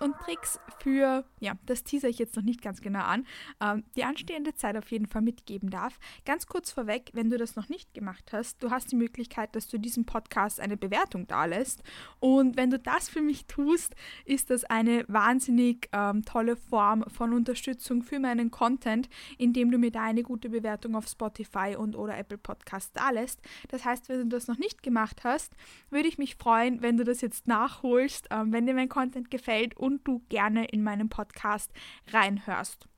und Tricks für, ja, das teaser ich jetzt noch nicht ganz genau an, ähm, die anstehende Zeit auf jeden Fall mitgeben darf. Ganz kurz vorweg, wenn du das noch nicht gemacht hast, du hast die Möglichkeit, dass du diesem Podcast eine Bewertung dalässt. Und wenn du das für mich tust, ist das eine wahnsinnig ähm, tolle Form von Unterstützung für meinen Content, indem du mir da eine gute Bewertung auf Spotify und oder Apple Podcast dalässt. Das heißt, wenn du das noch nicht gemacht hast, würde ich mich freuen, wenn du das jetzt nachholst, ähm, wenn dir mein Content gefällt und du gerne in meinem Podcast reinhörst.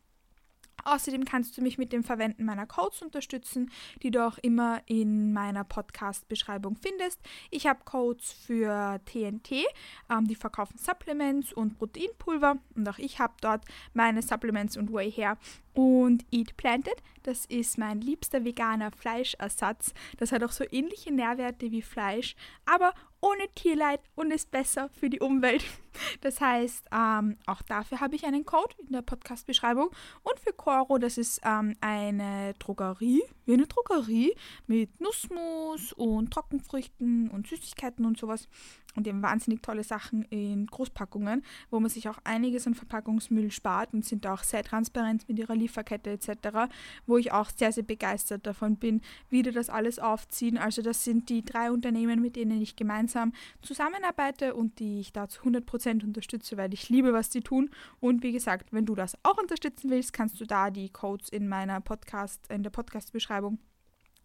Außerdem kannst du mich mit dem Verwenden meiner Codes unterstützen, die du auch immer in meiner Podcast-Beschreibung findest. Ich habe Codes für TNT, ähm, die verkaufen Supplements und Proteinpulver und auch ich habe dort meine Supplements und Whey her und Eat Planted. Das ist mein liebster veganer Fleischersatz. Das hat auch so ähnliche Nährwerte wie Fleisch, aber ohne Tierleid und ist besser für die Umwelt. Das heißt, ähm, auch dafür habe ich einen Code in der Podcast-Beschreibung. Und für Coro, das ist ähm, eine Drogerie, wie eine Drogerie mit Nussmus und Trockenfrüchten und Süßigkeiten und sowas und eben wahnsinnig tolle Sachen in Großpackungen, wo man sich auch einiges an Verpackungsmüll spart und sind auch sehr transparent mit ihrer Lieferkette etc., wo ich auch sehr, sehr begeistert davon bin, wie die das alles aufziehen. Also das sind die drei Unternehmen, mit denen ich gemeinsam zusammenarbeite und die ich da zu 100% unterstütze, weil ich liebe, was die tun. Und wie gesagt, wenn du das auch unterstützen willst, kannst du da die Codes in meiner Podcast, in der Podcast-Beschreibung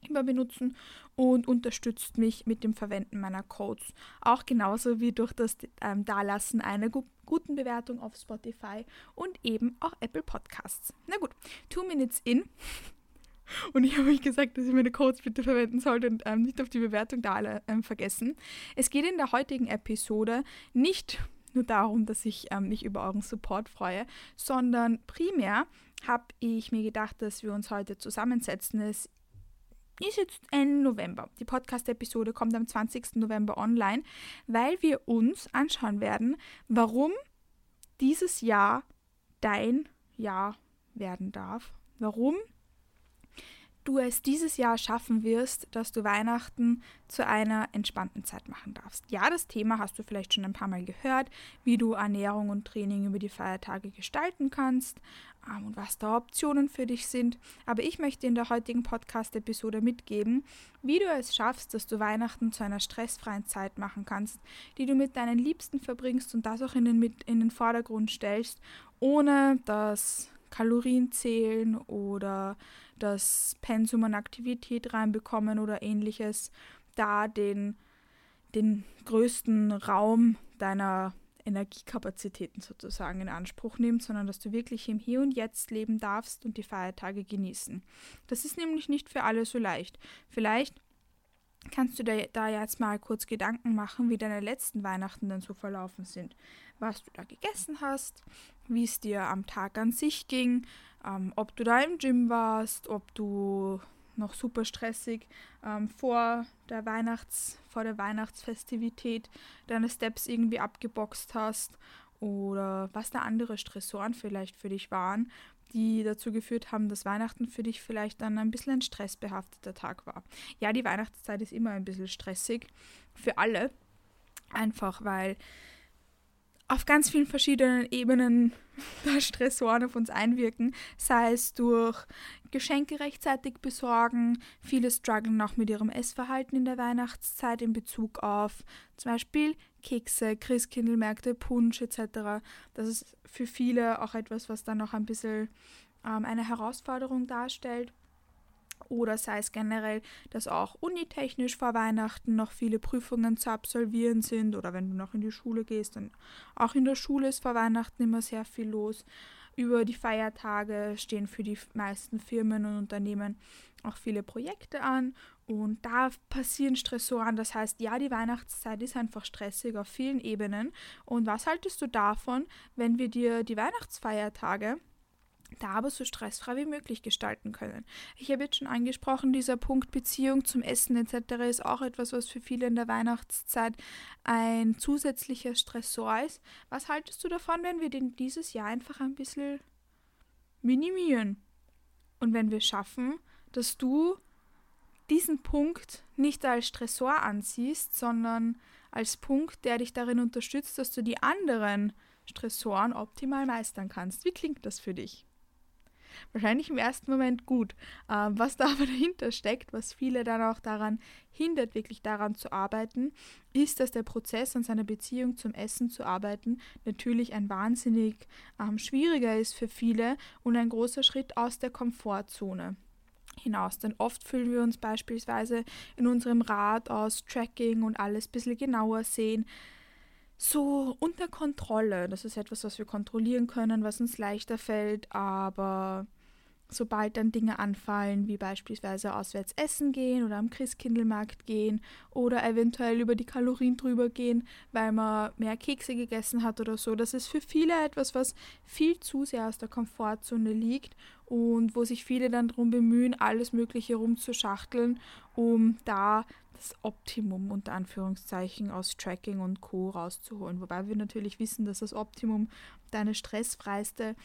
immer benutzen und unterstützt mich mit dem Verwenden meiner Codes. Auch genauso wie durch das ähm, Dalassen einer gu guten Bewertung auf Spotify und eben auch Apple Podcasts. Na gut, two minutes in. Und ich habe euch gesagt, dass ich meine Codes bitte verwenden sollte und ähm, nicht auf die Bewertung da alle ähm, vergessen. Es geht in der heutigen Episode nicht nur darum, dass ich ähm, mich über euren Support freue, sondern primär habe ich mir gedacht, dass wir uns heute zusammensetzen. Es ist jetzt Ende November. Die Podcast-Episode kommt am 20. November online, weil wir uns anschauen werden, warum dieses Jahr dein Jahr werden darf. Warum du es dieses Jahr schaffen wirst, dass du Weihnachten zu einer entspannten Zeit machen darfst. Ja, das Thema hast du vielleicht schon ein paar Mal gehört, wie du Ernährung und Training über die Feiertage gestalten kannst ähm, und was da Optionen für dich sind. Aber ich möchte in der heutigen Podcast-Episode mitgeben, wie du es schaffst, dass du Weihnachten zu einer stressfreien Zeit machen kannst, die du mit deinen Liebsten verbringst und das auch in den, in den Vordergrund stellst, ohne dass Kalorien zählen oder das Pensum an Aktivität reinbekommen oder ähnliches, da den, den größten Raum deiner Energiekapazitäten sozusagen in Anspruch nimmt, sondern dass du wirklich im Hier und Jetzt leben darfst und die Feiertage genießen. Das ist nämlich nicht für alle so leicht. Vielleicht kannst du dir da jetzt mal kurz Gedanken machen, wie deine letzten Weihnachten dann so verlaufen sind. Was du da gegessen hast, wie es dir am Tag an sich ging, ähm, ob du da im Gym warst, ob du noch super stressig ähm, vor der Weihnachts, vor der Weihnachtsfestivität deine Steps irgendwie abgeboxt hast oder was da andere Stressoren vielleicht für dich waren, die dazu geführt haben, dass Weihnachten für dich vielleicht dann ein bisschen ein stressbehafteter Tag war. Ja, die Weihnachtszeit ist immer ein bisschen stressig für alle, einfach weil auf ganz vielen verschiedenen Ebenen Stressoren auf uns einwirken, sei es durch Geschenke rechtzeitig besorgen. Viele strugglen auch mit ihrem Essverhalten in der Weihnachtszeit in Bezug auf zum Beispiel Kekse, Christkindlmärkte, Punsch etc. Das ist für viele auch etwas, was dann noch ein bisschen ähm, eine Herausforderung darstellt oder sei es generell, dass auch unitechnisch vor Weihnachten noch viele Prüfungen zu absolvieren sind oder wenn du noch in die Schule gehst, dann auch in der Schule ist vor Weihnachten immer sehr viel los. Über die Feiertage stehen für die meisten Firmen und Unternehmen auch viele Projekte an und da passieren Stressoren. Das heißt, ja, die Weihnachtszeit ist einfach stressig auf vielen Ebenen. Und was haltest du davon, wenn wir dir die Weihnachtsfeiertage da aber so stressfrei wie möglich gestalten können. Ich habe jetzt schon angesprochen, dieser Punkt Beziehung zum Essen etc. ist auch etwas, was für viele in der Weihnachtszeit ein zusätzlicher Stressor ist. Was haltest du davon, wenn wir den dieses Jahr einfach ein bisschen minimieren? Und wenn wir schaffen, dass du diesen Punkt nicht als Stressor ansiehst, sondern als Punkt, der dich darin unterstützt, dass du die anderen Stressoren optimal meistern kannst. Wie klingt das für dich? Wahrscheinlich im ersten Moment gut. Ähm, was da aber dahinter steckt, was viele dann auch daran hindert, wirklich daran zu arbeiten, ist, dass der Prozess an seiner Beziehung zum Essen zu arbeiten natürlich ein wahnsinnig ähm, schwieriger ist für viele und ein großer Schritt aus der Komfortzone hinaus. Denn oft fühlen wir uns beispielsweise in unserem Rad aus Tracking und alles ein bisschen genauer sehen, so unter Kontrolle. Das ist etwas, was wir kontrollieren können, was uns leichter fällt, aber sobald dann Dinge anfallen, wie beispielsweise auswärts essen gehen oder am Christkindlmarkt gehen oder eventuell über die Kalorien drüber gehen, weil man mehr Kekse gegessen hat oder so, das ist für viele etwas, was viel zu sehr aus der Komfortzone liegt und wo sich viele dann darum bemühen, alles Mögliche rumzuschachteln, um da das Optimum unter Anführungszeichen aus Tracking und Co. rauszuholen. Wobei wir natürlich wissen, dass das Optimum deine stressfreiste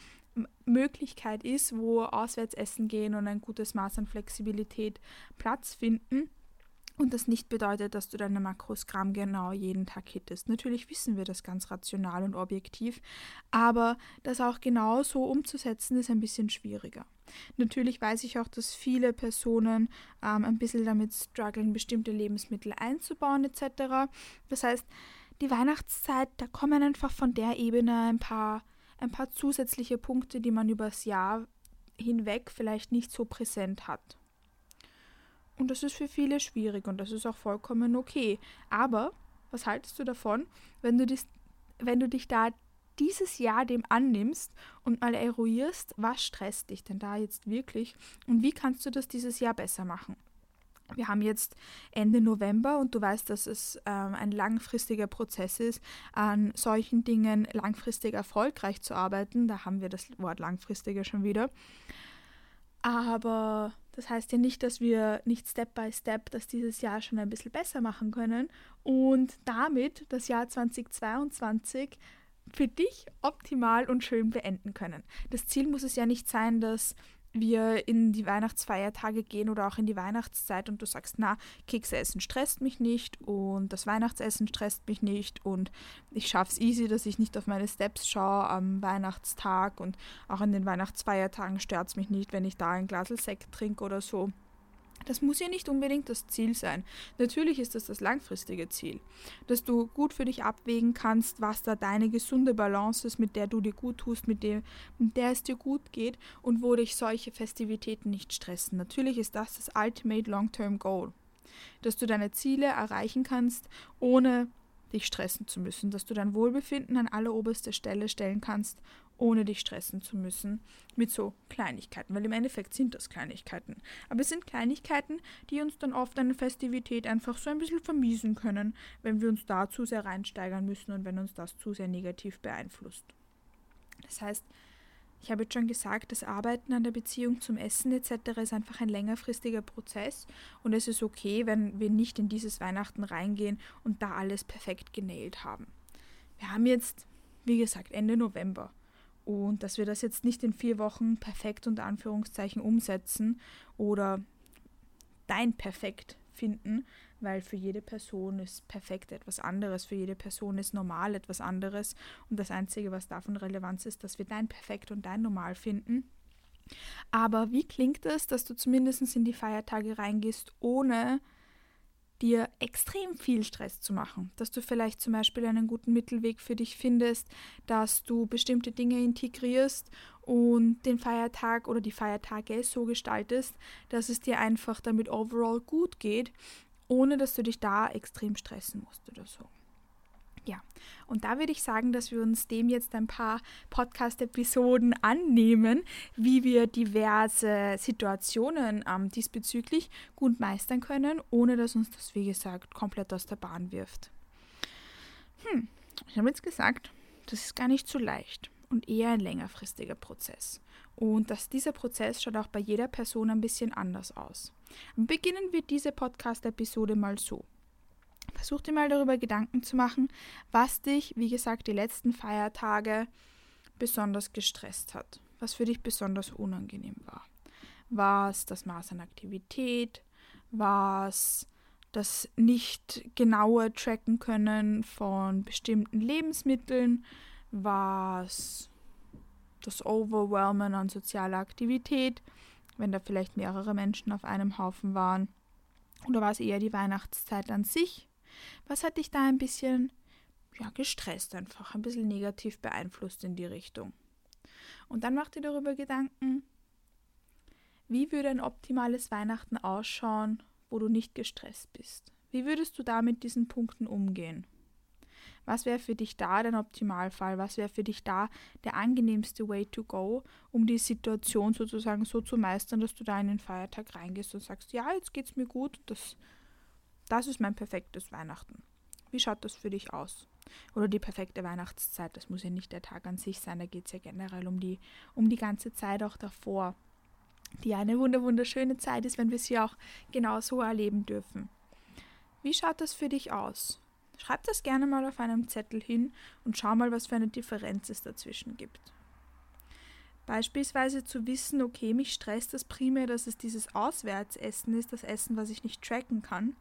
Möglichkeit ist, wo auswärts essen gehen und ein gutes Maß an Flexibilität Platz finden. Und das nicht bedeutet, dass du deine Makros Gramm genau jeden Tag hittest. Natürlich wissen wir das ganz rational und objektiv, aber das auch genau so umzusetzen, ist ein bisschen schwieriger. Natürlich weiß ich auch, dass viele Personen ähm, ein bisschen damit strugglen, bestimmte Lebensmittel einzubauen etc. Das heißt, die Weihnachtszeit, da kommen einfach von der Ebene ein paar ein paar zusätzliche Punkte, die man übers Jahr hinweg vielleicht nicht so präsent hat. Und das ist für viele schwierig und das ist auch vollkommen okay. Aber was haltest du davon, wenn du, dies, wenn du dich da dieses Jahr dem annimmst und mal eruierst, was stresst dich denn da jetzt wirklich und wie kannst du das dieses Jahr besser machen? Wir haben jetzt Ende November und du weißt, dass es ähm, ein langfristiger Prozess ist, an solchen Dingen langfristig erfolgreich zu arbeiten. Da haben wir das Wort langfristiger schon wieder. Aber das heißt ja nicht, dass wir nicht Step by Step das dieses Jahr schon ein bisschen besser machen können und damit das Jahr 2022 für dich optimal und schön beenden können. Das Ziel muss es ja nicht sein, dass wir in die Weihnachtsfeiertage gehen oder auch in die Weihnachtszeit und du sagst, na, Kekse essen stresst mich nicht und das Weihnachtsessen stresst mich nicht und ich schaffe es easy, dass ich nicht auf meine Steps schaue am Weihnachtstag und auch in den Weihnachtsfeiertagen stört es mich nicht, wenn ich da ein Glas Sekt trinke oder so. Das muss ja nicht unbedingt das Ziel sein. Natürlich ist das das langfristige Ziel, dass du gut für dich abwägen kannst, was da deine gesunde Balance ist, mit der du dir gut tust, mit, dem, mit der es dir gut geht und wo dich solche Festivitäten nicht stressen. Natürlich ist das das Ultimate Long-Term Goal, dass du deine Ziele erreichen kannst, ohne dich stressen zu müssen, dass du dein Wohlbefinden an alleroberste Stelle stellen kannst, ohne dich stressen zu müssen mit so Kleinigkeiten, weil im Endeffekt sind das Kleinigkeiten. Aber es sind Kleinigkeiten, die uns dann oft eine Festivität einfach so ein bisschen vermiesen können, wenn wir uns da zu sehr reinsteigern müssen und wenn uns das zu sehr negativ beeinflusst. Das heißt, ich habe jetzt schon gesagt, das Arbeiten an der Beziehung zum Essen etc. ist einfach ein längerfristiger Prozess und es ist okay, wenn wir nicht in dieses Weihnachten reingehen und da alles perfekt genäht haben. Wir haben jetzt, wie gesagt, Ende November und dass wir das jetzt nicht in vier Wochen perfekt unter Anführungszeichen umsetzen oder dein Perfekt finden, weil für jede Person ist perfekt etwas anderes, für jede Person ist normal etwas anderes und das Einzige, was davon Relevanz ist, dass wir dein Perfekt und dein Normal finden. Aber wie klingt es, dass du zumindest in die Feiertage reingehst, ohne dir extrem viel Stress zu machen, dass du vielleicht zum Beispiel einen guten Mittelweg für dich findest, dass du bestimmte Dinge integrierst und den Feiertag oder die Feiertage so gestaltest, dass es dir einfach damit overall gut geht, ohne dass du dich da extrem stressen musst oder so. Ja, und da würde ich sagen, dass wir uns dem jetzt ein paar Podcast-Episoden annehmen, wie wir diverse Situationen ähm, diesbezüglich gut meistern können, ohne dass uns das, wie gesagt, komplett aus der Bahn wirft. Hm, ich habe jetzt gesagt, das ist gar nicht so leicht. und eher ein längerfristiger Prozess. Und dass dieser Prozess schaut auch bei jeder Person ein bisschen anders aus. Beginnen wir diese Podcast-Episode mal so. Versuch dir mal darüber Gedanken zu machen, was dich, wie gesagt, die letzten Feiertage besonders gestresst hat, was für dich besonders unangenehm war. War es das Maß an Aktivität? War es das nicht genaue Tracken können von bestimmten Lebensmitteln? War es das Overwhelmen an sozialer Aktivität, wenn da vielleicht mehrere Menschen auf einem Haufen waren? Oder war es eher die Weihnachtszeit an sich? Was hat dich da ein bisschen ja, gestresst einfach, ein bisschen negativ beeinflusst in die Richtung? Und dann mach dir darüber Gedanken, wie würde ein optimales Weihnachten ausschauen, wo du nicht gestresst bist? Wie würdest du da mit diesen Punkten umgehen? Was wäre für dich da dein Optimalfall? Was wäre für dich da der angenehmste Way to go, um die Situation sozusagen so zu meistern, dass du da in den Feiertag reingehst und sagst, ja, jetzt geht es mir gut, das, das ist mein perfektes Weihnachten. Wie schaut das für dich aus? Oder die perfekte Weihnachtszeit, das muss ja nicht der Tag an sich sein, da geht es ja generell um die, um die ganze Zeit auch davor, die eine wunderschöne Zeit ist, wenn wir sie auch genau so erleben dürfen. Wie schaut das für dich aus? Schreib das gerne mal auf einem Zettel hin und schau mal, was für eine Differenz es dazwischen gibt. Beispielsweise zu wissen, okay, mich stresst das primär, dass es dieses Auswärtsessen ist, das Essen, was ich nicht tracken kann.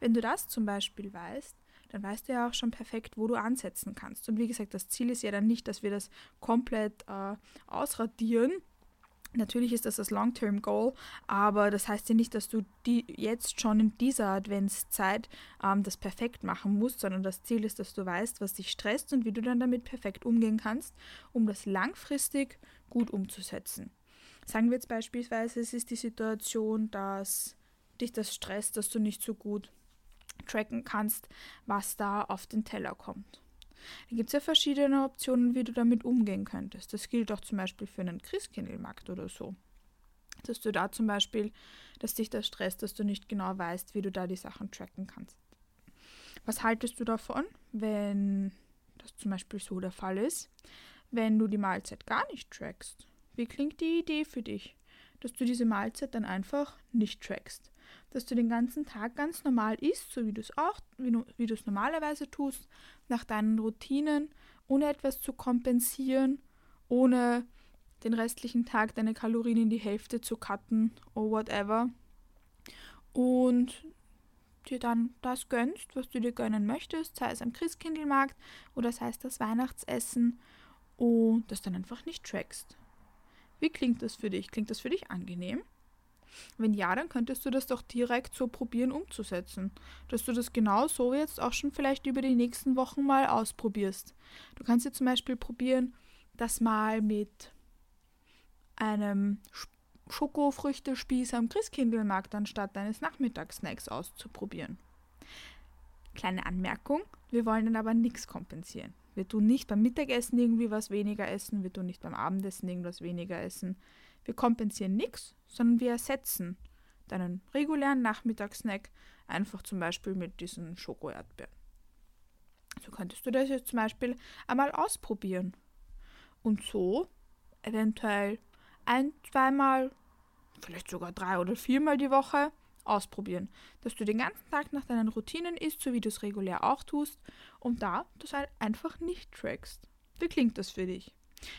Wenn du das zum Beispiel weißt, dann weißt du ja auch schon perfekt, wo du ansetzen kannst. Und wie gesagt, das Ziel ist ja dann nicht, dass wir das komplett äh, ausradieren, Natürlich ist das das Long-Term-Goal, aber das heißt ja nicht, dass du die jetzt schon in dieser Adventszeit ähm, das perfekt machen musst, sondern das Ziel ist, dass du weißt, was dich stresst und wie du dann damit perfekt umgehen kannst, um das langfristig gut umzusetzen. Sagen wir jetzt beispielsweise, es ist die Situation, dass dich das stresst, dass du nicht so gut tracken kannst, was da auf den Teller kommt. Da gibt es ja verschiedene Optionen, wie du damit umgehen könntest. Das gilt auch zum Beispiel für einen Christkindlmarkt oder so. Dass du da zum Beispiel, dass dich das stresst, dass du nicht genau weißt, wie du da die Sachen tracken kannst. Was haltest du davon, wenn das zum Beispiel so der Fall ist, wenn du die Mahlzeit gar nicht trackst? Wie klingt die Idee für dich, dass du diese Mahlzeit dann einfach nicht trackst? Dass du den ganzen Tag ganz normal isst, so wie du es auch, wie du es normalerweise tust, nach deinen Routinen, ohne etwas zu kompensieren, ohne den restlichen Tag deine Kalorien in die Hälfte zu cutten oder whatever. Und dir dann das gönnst, was du dir gönnen möchtest, sei es am Christkindlmarkt oder sei es das Weihnachtsessen und das dann einfach nicht trackst. Wie klingt das für dich? Klingt das für dich angenehm? Wenn ja, dann könntest du das doch direkt so probieren umzusetzen. Dass du das genau so jetzt auch schon vielleicht über die nächsten Wochen mal ausprobierst. Du kannst jetzt zum Beispiel probieren, das mal mit einem Schokofrüchtespieß am Christkindlmarkt anstatt deines Nachmittagssnacks auszuprobieren. Kleine Anmerkung, wir wollen dann aber nichts kompensieren. Wir tun nicht beim Mittagessen irgendwie was weniger essen, wir tun nicht beim Abendessen irgendwas weniger essen. Wir kompensieren nichts, sondern wir ersetzen deinen regulären Nachmittagssnack einfach zum Beispiel mit diesen Schoko-Erdbeeren. So könntest du das jetzt zum Beispiel einmal ausprobieren. Und so eventuell ein, zweimal, vielleicht sogar drei oder viermal die Woche ausprobieren. Dass du den ganzen Tag nach deinen Routinen isst, so wie du es regulär auch tust, und da das halt einfach nicht trackst. Wie klingt das für dich?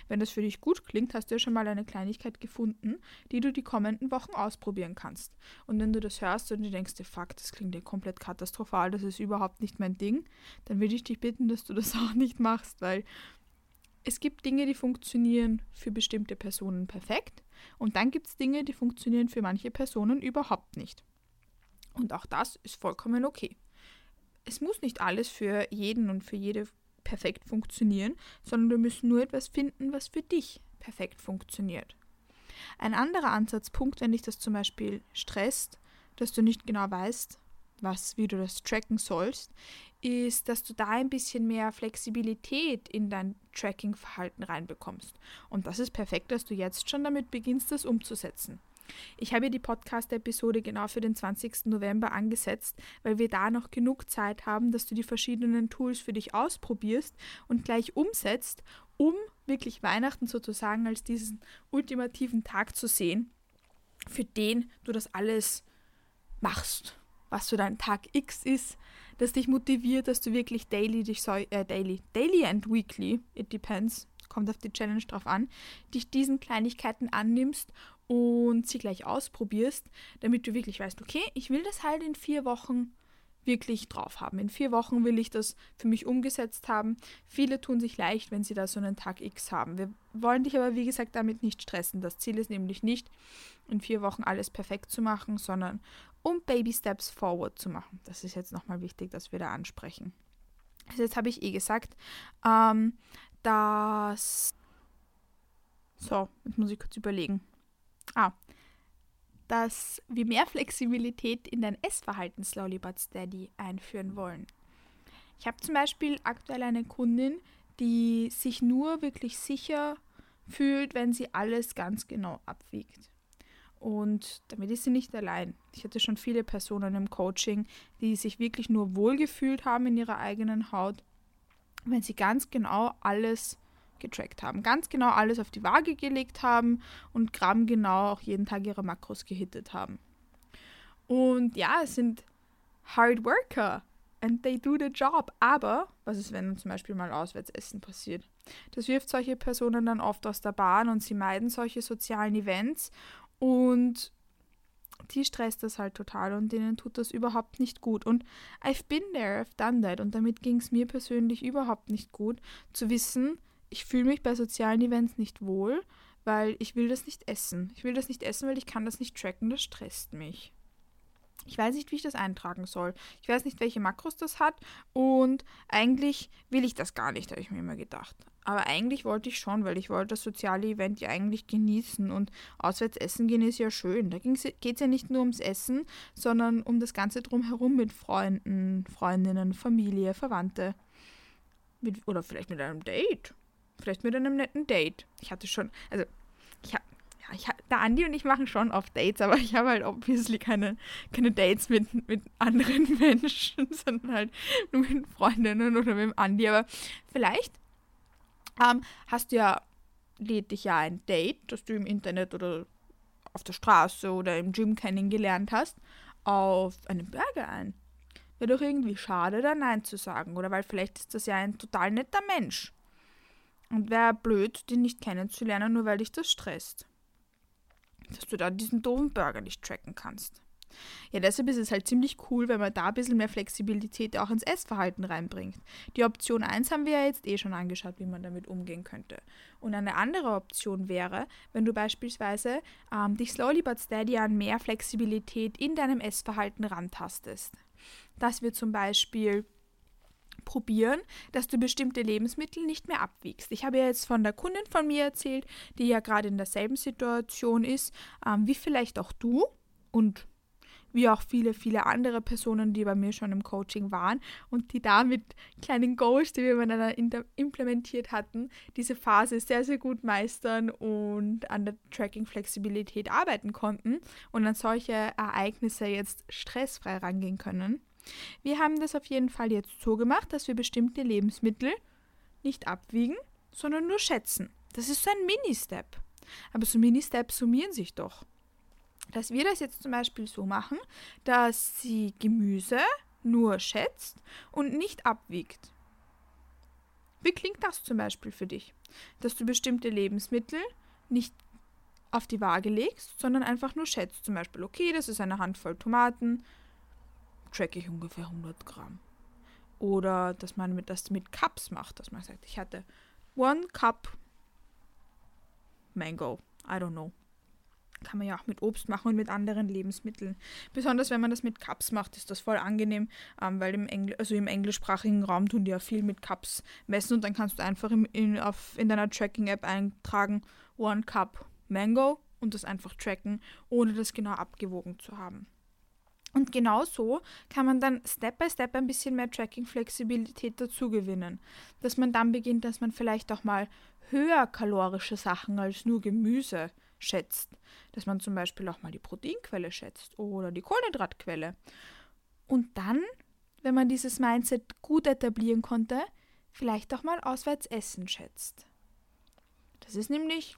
Wenn das für dich gut klingt, hast du ja schon mal eine Kleinigkeit gefunden, die du die kommenden Wochen ausprobieren kannst. Und wenn du das hörst und du denkst, fuck, das klingt ja komplett katastrophal, das ist überhaupt nicht mein Ding, dann würde ich dich bitten, dass du das auch nicht machst, weil es gibt Dinge, die funktionieren für bestimmte Personen perfekt und dann gibt es Dinge, die funktionieren für manche Personen überhaupt nicht. Und auch das ist vollkommen okay. Es muss nicht alles für jeden und für jede perfekt funktionieren, sondern wir müssen nur etwas finden, was für dich perfekt funktioniert. Ein anderer Ansatzpunkt, wenn dich das zum Beispiel stresst, dass du nicht genau weißt, was, wie du das tracken sollst, ist, dass du da ein bisschen mehr Flexibilität in dein Tracking-Verhalten reinbekommst. Und das ist perfekt, dass du jetzt schon damit beginnst, das umzusetzen. Ich habe die Podcast-Episode genau für den 20. November angesetzt, weil wir da noch genug Zeit haben, dass du die verschiedenen Tools für dich ausprobierst und gleich umsetzt, um wirklich Weihnachten sozusagen als diesen ultimativen Tag zu sehen, für den du das alles machst, was so dein Tag X ist, das dich motiviert, dass du wirklich daily dich so, äh, daily, daily and weekly, it depends, kommt auf die Challenge drauf an, dich diesen Kleinigkeiten annimmst und sie gleich ausprobierst, damit du wirklich weißt, okay, ich will das halt in vier Wochen wirklich drauf haben. In vier Wochen will ich das für mich umgesetzt haben. Viele tun sich leicht, wenn sie da so einen Tag X haben. Wir wollen dich aber, wie gesagt, damit nicht stressen. Das Ziel ist nämlich nicht, in vier Wochen alles perfekt zu machen, sondern um Baby Steps forward zu machen. Das ist jetzt nochmal wichtig, dass wir da ansprechen. Also jetzt habe ich eh gesagt, ähm, dass... So, jetzt muss ich kurz überlegen. Ah, dass wir mehr Flexibilität in dein Essverhalten Slowly But Steady einführen wollen. Ich habe zum Beispiel aktuell eine Kundin, die sich nur wirklich sicher fühlt, wenn sie alles ganz genau abwiegt. Und damit ist sie nicht allein. Ich hatte schon viele Personen im Coaching, die sich wirklich nur wohlgefühlt haben in ihrer eigenen Haut, wenn sie ganz genau alles getrackt haben. Ganz genau alles auf die Waage gelegt haben und grammgenau auch jeden Tag ihre Makros gehittet haben. Und ja, es sind Hard Worker and they do the job. Aber was ist, wenn zum Beispiel mal Auswärtsessen passiert? Das wirft solche Personen dann oft aus der Bahn und sie meiden solche sozialen Events und die stresst das halt total und denen tut das überhaupt nicht gut. Und I've been there, I've done that. Und damit ging es mir persönlich überhaupt nicht gut, zu wissen, ich fühle mich bei sozialen Events nicht wohl, weil ich will das nicht essen. Ich will das nicht essen, weil ich kann das nicht tracken, das stresst mich. Ich weiß nicht, wie ich das eintragen soll. Ich weiß nicht, welche Makros das hat und eigentlich will ich das gar nicht, habe ich mir immer gedacht. Aber eigentlich wollte ich schon, weil ich wollte das soziale Event ja eigentlich genießen und auswärts essen gehen ist ja schön. Da geht es ja nicht nur ums Essen, sondern um das Ganze drumherum mit Freunden, Freundinnen, Familie, Verwandte. Mit, oder vielleicht mit einem Date. Vielleicht mit einem netten Date. Ich hatte schon, also ich habe ich, der Andi und ich machen schon oft Dates, aber ich habe halt obviously keine, keine Dates mit, mit anderen Menschen, sondern halt nur mit Freundinnen oder mit dem Andi. Aber vielleicht ähm, hast du ja, lädt dich ja ein Date, das du im Internet oder auf der Straße oder im Gym kennengelernt hast, auf einen Burger ein. Wäre doch irgendwie schade, da Nein zu sagen. Oder weil vielleicht ist das ja ein total netter Mensch. Und wäre blöd, den nicht kennenzulernen, nur weil dich das stresst. Dass du da diesen doofen Burger nicht tracken kannst. Ja, deshalb ist es halt ziemlich cool, wenn man da ein bisschen mehr Flexibilität auch ins Essverhalten reinbringt. Die Option 1 haben wir ja jetzt eh schon angeschaut, wie man damit umgehen könnte. Und eine andere Option wäre, wenn du beispielsweise ähm, dich slowly but steady an mehr Flexibilität in deinem Essverhalten rantastest. Dass wir zum Beispiel probieren, dass du bestimmte Lebensmittel nicht mehr abwiegst. Ich habe ja jetzt von der Kundin von mir erzählt, die ja gerade in derselben Situation ist, ähm, wie vielleicht auch du und wie auch viele, viele andere Personen, die bei mir schon im Coaching waren und die da mit kleinen Goals, die wir miteinander implementiert hatten, diese Phase sehr, sehr gut meistern und an der Tracking-Flexibilität arbeiten konnten und an solche Ereignisse jetzt stressfrei rangehen können. Wir haben das auf jeden Fall jetzt so gemacht, dass wir bestimmte Lebensmittel nicht abwiegen, sondern nur schätzen. Das ist so ein Mini-Step. Aber so Mini-Steps summieren sich doch. Dass wir das jetzt zum Beispiel so machen, dass sie Gemüse nur schätzt und nicht abwiegt. Wie klingt das zum Beispiel für dich? Dass du bestimmte Lebensmittel nicht auf die Waage legst, sondern einfach nur schätzt. Zum Beispiel, okay, das ist eine Handvoll Tomaten, tracke ich ungefähr 100 Gramm. Oder dass man das mit Cups macht, dass man sagt, ich hatte one cup Mango. I don't know. Kann man ja auch mit Obst machen und mit anderen Lebensmitteln. Besonders wenn man das mit Cups macht, ist das voll angenehm, ähm, weil im, Engl also im englischsprachigen Raum tun die ja viel mit Cups messen und dann kannst du einfach im, in, auf, in deiner Tracking-App eintragen, One Cup Mango und das einfach tracken, ohne das genau abgewogen zu haben. Und genau so kann man dann Step by Step ein bisschen mehr Tracking-Flexibilität dazu gewinnen. Dass man dann beginnt, dass man vielleicht auch mal höher kalorische Sachen als nur Gemüse schätzt. Dass man zum Beispiel auch mal die Proteinquelle schätzt oder die Kohlenhydratquelle. Und dann, wenn man dieses Mindset gut etablieren konnte, vielleicht auch mal auswärts Essen schätzt. ist nämlich,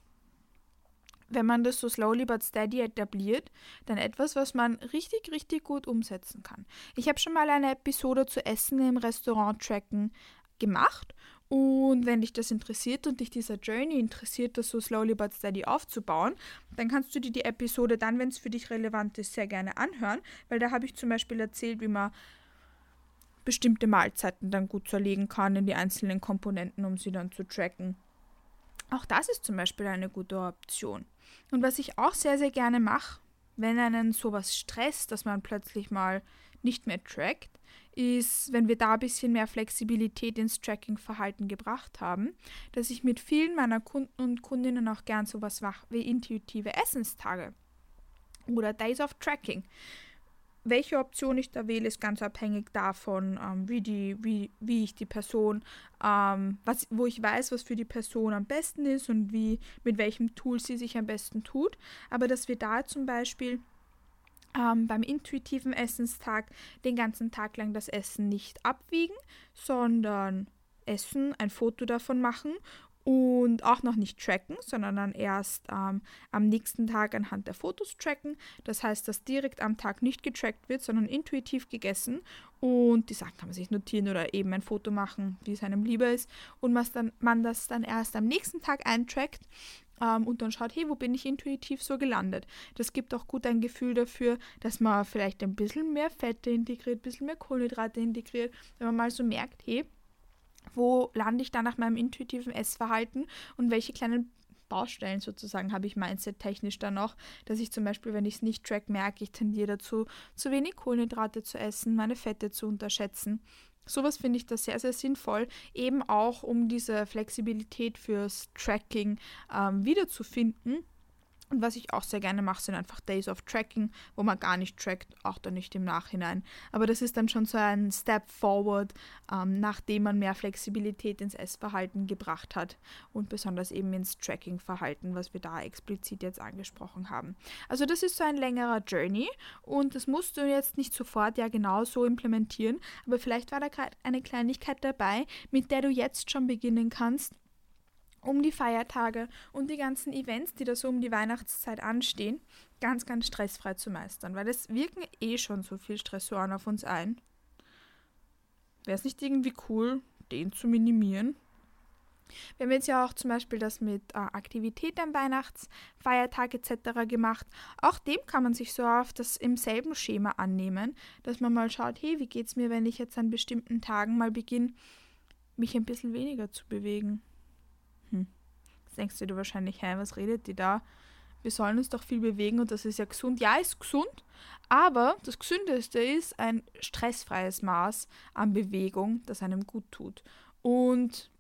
wenn man das so slowly but steady etabliert, dann etwas, was man richtig, richtig gut umsetzen kann. Ich habe schon mal eine Episode zu Essen im Restaurant tracken gemacht und wenn dich das interessiert und dich dieser Journey interessiert, das so slowly but steady aufzubauen, dann kannst du dir die Episode dann, wenn es für dich relevant ist, sehr gerne anhören, weil da habe ich zum Beispiel erzählt, wie man bestimmte Mahlzeiten dann gut zerlegen kann in die einzelnen Komponenten, um sie dann zu tracken. Auch das ist zum Beispiel eine gute Option. Und was ich auch sehr, sehr gerne mache, wenn einen sowas stresst, dass man plötzlich mal nicht mehr trackt, ist, wenn wir da ein bisschen mehr Flexibilität ins Tracking-Verhalten gebracht haben, dass ich mit vielen meiner Kunden und Kundinnen auch gern sowas mache wie intuitive Essenstage oder Days of Tracking. Welche Option ich da wähle, ist ganz abhängig davon, ähm, wie, die, wie, wie ich die Person, ähm, was, wo ich weiß, was für die Person am besten ist und wie, mit welchem Tool sie sich am besten tut. Aber dass wir da zum Beispiel ähm, beim intuitiven Essenstag den ganzen Tag lang das Essen nicht abwiegen, sondern essen, ein Foto davon machen und auch noch nicht tracken, sondern dann erst ähm, am nächsten Tag anhand der Fotos tracken. Das heißt, dass direkt am Tag nicht getrackt wird, sondern intuitiv gegessen und die Sachen kann man sich notieren oder eben ein Foto machen, wie es einem lieber ist und man, dann, man das dann erst am nächsten Tag eintrackt ähm, und dann schaut, hey, wo bin ich intuitiv so gelandet? Das gibt auch gut ein Gefühl dafür, dass man vielleicht ein bisschen mehr Fette integriert, ein bisschen mehr Kohlenhydrate integriert, wenn man mal so merkt, hey, wo lande ich da nach meinem intuitiven Essverhalten und welche kleinen Baustellen sozusagen habe ich mindset-technisch dann noch, dass ich zum Beispiel, wenn ich es nicht track, merke, ich tendiere dazu, zu wenig Kohlenhydrate zu essen, meine Fette zu unterschätzen. Sowas finde ich da sehr, sehr sinnvoll, eben auch um diese Flexibilität fürs Tracking ähm, wiederzufinden und was ich auch sehr gerne mache, sind einfach Days of Tracking, wo man gar nicht trackt, auch dann nicht im Nachhinein. Aber das ist dann schon so ein Step forward, ähm, nachdem man mehr Flexibilität ins Essverhalten gebracht hat und besonders eben ins Tracking-Verhalten, was wir da explizit jetzt angesprochen haben. Also das ist so ein längerer Journey und das musst du jetzt nicht sofort ja genau so implementieren, aber vielleicht war da gerade eine Kleinigkeit dabei, mit der du jetzt schon beginnen kannst, um die Feiertage und die ganzen Events, die da so um die Weihnachtszeit anstehen, ganz, ganz stressfrei zu meistern, weil es wirken eh schon so viel Stressoren auf uns ein. Wäre es nicht irgendwie cool, den zu minimieren? Wir haben jetzt ja auch zum Beispiel das mit äh, Aktivität am Weihnachtsfeiertag etc. gemacht. Auch dem kann man sich so auf das im selben Schema annehmen, dass man mal schaut, hey, wie geht es mir, wenn ich jetzt an bestimmten Tagen mal beginne, mich ein bisschen weniger zu bewegen denkst du dir wahrscheinlich, hä, was redet die da? Wir sollen uns doch viel bewegen und das ist ja gesund. Ja, ist gesund, aber das Gesündeste ist ein stressfreies Maß an Bewegung, das einem gut tut. Und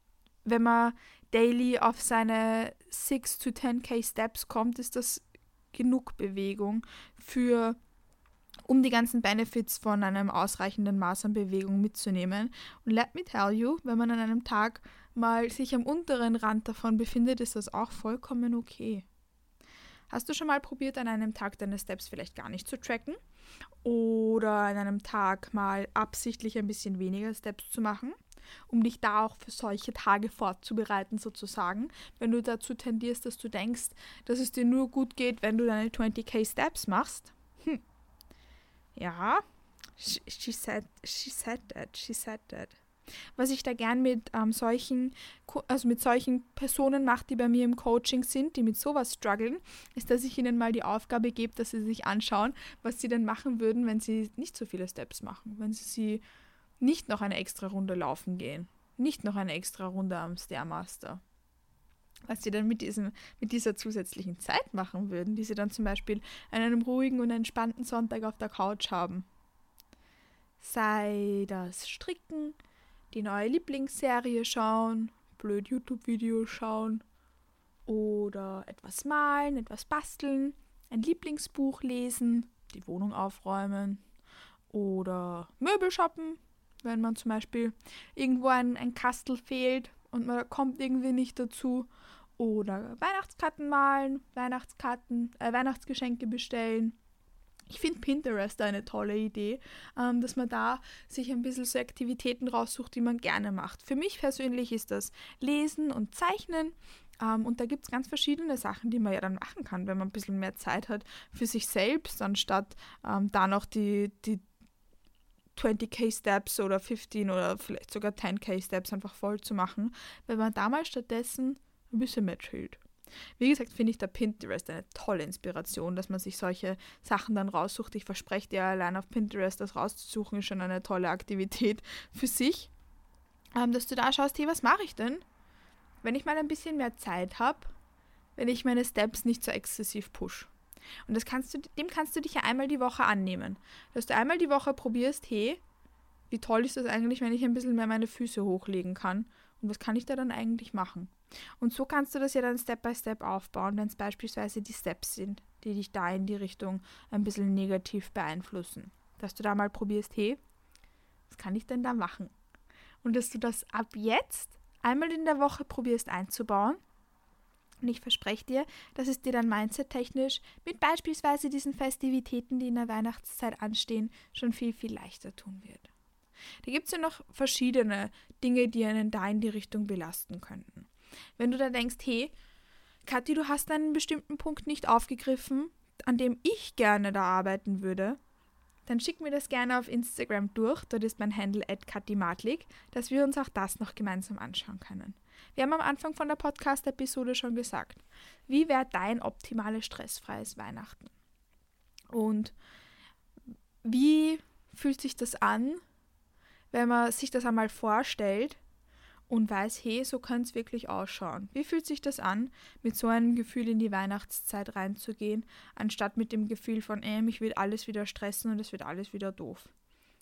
wenn man daily auf seine 6 to 10k Steps kommt, ist das genug Bewegung für um die ganzen Benefits von einem ausreichenden Maß an Bewegung mitzunehmen. Und let me tell you, wenn man an einem Tag mal sich am unteren Rand davon befindet, ist das auch vollkommen okay. Hast du schon mal probiert, an einem Tag deine Steps vielleicht gar nicht zu tracken? Oder an einem Tag mal absichtlich ein bisschen weniger Steps zu machen, um dich da auch für solche Tage vorzubereiten, sozusagen? Wenn du dazu tendierst, dass du denkst, dass es dir nur gut geht, wenn du deine 20k Steps machst? Hm. Ja, she, she, said, she said that, she said that. Was ich da gern mit ähm, solchen, also mit solchen Personen mache, die bei mir im Coaching sind, die mit sowas strugglen, ist, dass ich ihnen mal die Aufgabe gebe, dass sie sich anschauen, was sie denn machen würden, wenn sie nicht so viele Steps machen, wenn sie, nicht noch eine extra Runde laufen gehen, nicht noch eine extra Runde am Stairmaster was sie dann mit, diesem, mit dieser zusätzlichen Zeit machen würden, die sie dann zum Beispiel an einem ruhigen und entspannten Sonntag auf der Couch haben. Sei das Stricken, die neue Lieblingsserie schauen, blöd YouTube-Videos schauen oder etwas malen, etwas basteln, ein Lieblingsbuch lesen, die Wohnung aufräumen oder Möbel shoppen, wenn man zum Beispiel irgendwo ein, ein Kastel fehlt und man kommt irgendwie nicht dazu. Oder Weihnachtskarten malen, Weihnachtskarten, äh, Weihnachtsgeschenke bestellen ich finde Pinterest eine tolle Idee, ähm, dass man da sich ein bisschen so Aktivitäten raussucht, die man gerne macht. Für mich persönlich ist das Lesen und Zeichnen. Ähm, und da gibt es ganz verschiedene Sachen, die man ja dann machen kann, wenn man ein bisschen mehr Zeit hat für sich selbst, anstatt ähm, da noch die, die 20k Steps oder 15 oder vielleicht sogar 10k Steps einfach voll zu machen, wenn man da mal stattdessen ein bisschen mehr chillt. Wie gesagt, finde ich der Pinterest eine tolle Inspiration, dass man sich solche Sachen dann raussucht. Ich verspreche dir, allein auf Pinterest das rauszusuchen, ist schon eine tolle Aktivität für sich. Ähm, dass du da schaust, hey, was mache ich denn, wenn ich mal ein bisschen mehr Zeit habe, wenn ich meine Steps nicht so exzessiv push. Und das kannst du, dem kannst du dich ja einmal die Woche annehmen. Dass du einmal die Woche probierst, hey, wie toll ist das eigentlich, wenn ich ein bisschen mehr meine Füße hochlegen kann? Und was kann ich da dann eigentlich machen? Und so kannst du das ja dann Step by Step aufbauen, wenn es beispielsweise die Steps sind, die dich da in die Richtung ein bisschen negativ beeinflussen. Dass du da mal probierst, hey, was kann ich denn da machen? Und dass du das ab jetzt einmal in der Woche probierst einzubauen. Und ich verspreche dir, dass es dir dann mindset-technisch mit beispielsweise diesen Festivitäten, die in der Weihnachtszeit anstehen, schon viel, viel leichter tun wird. Da gibt es ja noch verschiedene Dinge, die einen da in die Richtung belasten könnten. Wenn du da denkst, hey, Kathi, du hast einen bestimmten Punkt nicht aufgegriffen, an dem ich gerne da arbeiten würde, dann schick mir das gerne auf Instagram durch. Dort ist mein Handle @katimatlik, dass wir uns auch das noch gemeinsam anschauen können. Wir haben am Anfang von der Podcast-Episode schon gesagt, wie wäre dein optimales stressfreies Weihnachten? Und wie fühlt sich das an, wenn man sich das einmal vorstellt und weiß, hey, so kann es wirklich ausschauen. Wie fühlt sich das an, mit so einem Gefühl in die Weihnachtszeit reinzugehen, anstatt mit dem Gefühl von, ey, mich wird alles wieder stressen und es wird alles wieder doof?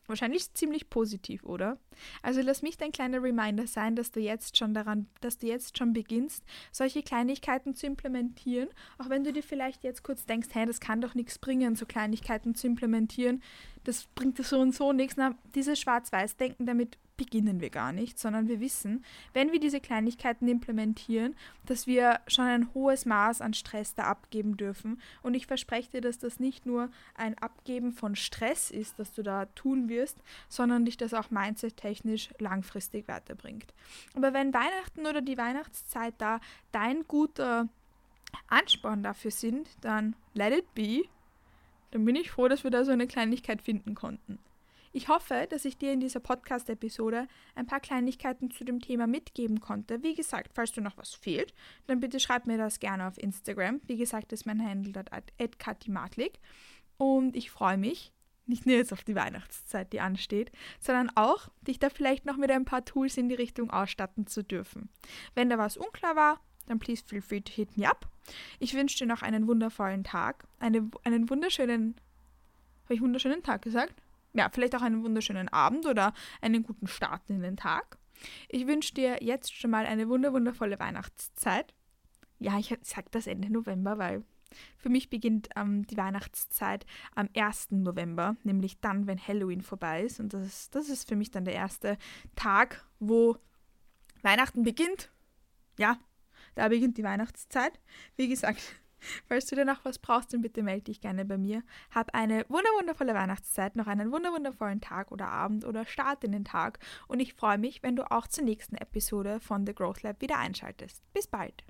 Wahrscheinlich ziemlich positiv, oder? Also lass mich dein kleiner Reminder sein, dass du jetzt schon daran, dass du jetzt schon beginnst, solche Kleinigkeiten zu implementieren, auch wenn du dir vielleicht jetzt kurz denkst, hey, das kann doch nichts bringen, so Kleinigkeiten zu implementieren, das bringt so und so nichts. Na, dieses Schwarz-Weiß-Denken, damit beginnen wir gar nicht, sondern wir wissen, wenn wir diese Kleinigkeiten implementieren, dass wir schon ein hohes Maß an Stress da abgeben dürfen. Und ich verspreche dir, dass das nicht nur ein Abgeben von Stress ist, das du da tun wirst, sondern dich das auch mindset-technisch langfristig weiterbringt. Aber wenn Weihnachten oder die Weihnachtszeit da dein guter Ansporn dafür sind, dann let it be. Dann bin ich froh, dass wir da so eine Kleinigkeit finden konnten. Ich hoffe, dass ich dir in dieser Podcast-Episode ein paar Kleinigkeiten zu dem Thema mitgeben konnte. Wie gesagt, falls du noch was fehlt, dann bitte schreib mir das gerne auf Instagram. Wie gesagt, ist mein Handle dort @katimatlik und ich freue mich, nicht nur jetzt auf die Weihnachtszeit, die ansteht, sondern auch, dich da vielleicht noch mit ein paar Tools in die Richtung ausstatten zu dürfen. Wenn da was unklar war, dann please feel free to hit me up. Ich wünsche dir noch einen wundervollen Tag, eine, einen wunderschönen, habe ich wunderschönen Tag gesagt? Ja, vielleicht auch einen wunderschönen Abend oder einen guten Start in den Tag. Ich wünsche dir jetzt schon mal eine wunderwundervolle Weihnachtszeit. Ja, ich sage das Ende November, weil für mich beginnt ähm, die Weihnachtszeit am 1. November, nämlich dann, wenn Halloween vorbei ist. Und das ist, das ist für mich dann der erste Tag, wo Weihnachten beginnt. Ja, da beginnt die Weihnachtszeit. Wie gesagt, Falls du dir noch was brauchst, dann bitte melde dich gerne bei mir. Hab eine wunderwundervolle Weihnachtszeit, noch einen wunderwundervollen Tag oder Abend oder Start in den Tag und ich freue mich, wenn du auch zur nächsten Episode von The Growth Lab wieder einschaltest. Bis bald!